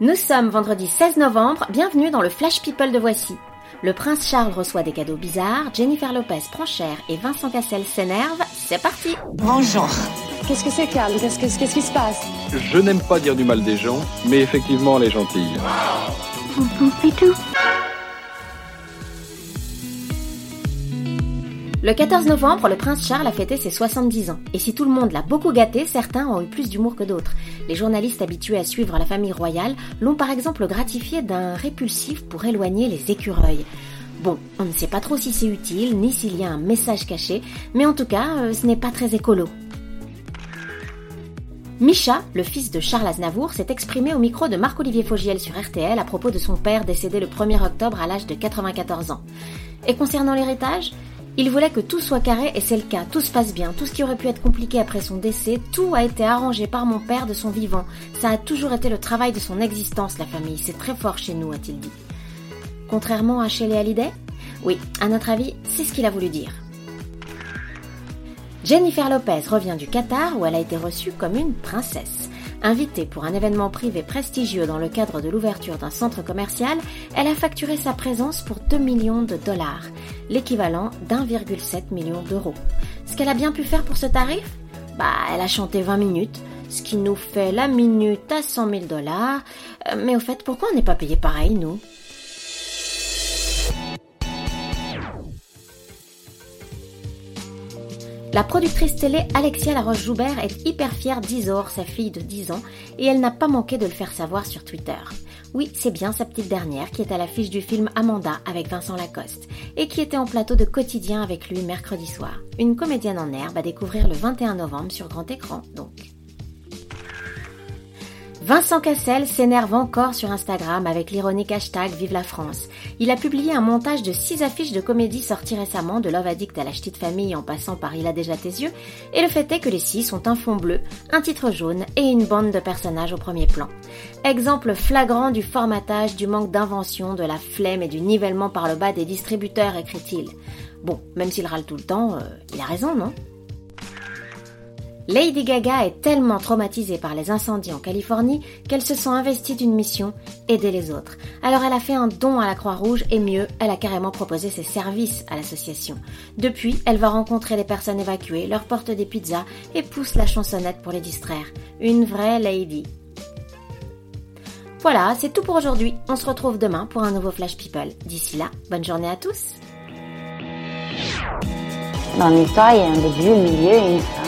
Nous sommes vendredi 16 novembre, bienvenue dans le Flash People de Voici. Le prince Charles reçoit des cadeaux bizarres, Jennifer Lopez prend cher et Vincent Cassel s'énerve, c'est parti Bonjour. Qu'est-ce que c'est, Carl? Qu'est-ce que- qu'est-ce qui se passe? Je n'aime pas dire du mal des gens, mais effectivement, elle est gentille. Le 14 novembre, le prince Charles a fêté ses 70 ans. Et si tout le monde l'a beaucoup gâté, certains ont eu plus d'humour que d'autres. Les journalistes habitués à suivre la famille royale l'ont par exemple gratifié d'un répulsif pour éloigner les écureuils. Bon, on ne sait pas trop si c'est utile, ni s'il y a un message caché, mais en tout cas, euh, ce n'est pas très écolo. Micha, le fils de Charles Aznavour, s'est exprimé au micro de Marc-Olivier Fogiel sur RTL à propos de son père décédé le 1er octobre à l'âge de 94 ans. Et concernant l'héritage, il voulait que tout soit carré et c'est le cas, tout se passe bien, tout ce qui aurait pu être compliqué après son décès, tout a été arrangé par mon père de son vivant. Ça a toujours été le travail de son existence, la famille, c'est très fort chez nous, a-t-il dit. Contrairement à Shelley Hallyday? Oui, à notre avis, c'est ce qu'il a voulu dire. Jennifer Lopez revient du Qatar où elle a été reçue comme une princesse. Invitée pour un événement privé prestigieux dans le cadre de l'ouverture d'un centre commercial, elle a facturé sa présence pour 2 millions de dollars, l'équivalent d'1,7 million d'euros. Ce qu'elle a bien pu faire pour ce tarif? Bah, elle a chanté 20 minutes, ce qui nous fait la minute à 100 000 dollars. Euh, Mais au fait, pourquoi on n'est pas payé pareil, nous? La productrice télé Alexia Laroche-Joubert est hyper fière d'Isor, sa fille de 10 ans, et elle n'a pas manqué de le faire savoir sur Twitter. Oui, c'est bien sa petite dernière qui est à l'affiche du film Amanda avec Vincent Lacoste, et qui était en plateau de quotidien avec lui mercredi soir. Une comédienne en herbe à découvrir le 21 novembre sur grand écran, donc. Vincent Cassel s'énerve encore sur Instagram avec l'ironique hashtag Vive la France. Il a publié un montage de six affiches de comédie sorties récemment, de Love Addict à la Ch'tite Famille en passant par Il a déjà tes yeux, et le fait est que les six ont un fond bleu, un titre jaune et une bande de personnages au premier plan. Exemple flagrant du formatage, du manque d'invention, de la flemme et du nivellement par le bas des distributeurs, écrit-il. Bon, même s'il râle tout le temps, euh, il a raison, non? Lady Gaga est tellement traumatisée par les incendies en Californie qu'elle se sent investie d'une mission, aider les autres. Alors elle a fait un don à la Croix-Rouge et mieux, elle a carrément proposé ses services à l'association. Depuis, elle va rencontrer les personnes évacuées, leur porte des pizzas et pousse la chansonnette pour les distraire. Une vraie lady. Voilà, c'est tout pour aujourd'hui. On se retrouve demain pour un nouveau Flash People. D'ici là, bonne journée à tous. Dans l'histoire, il y a un début, un milieu et une fin.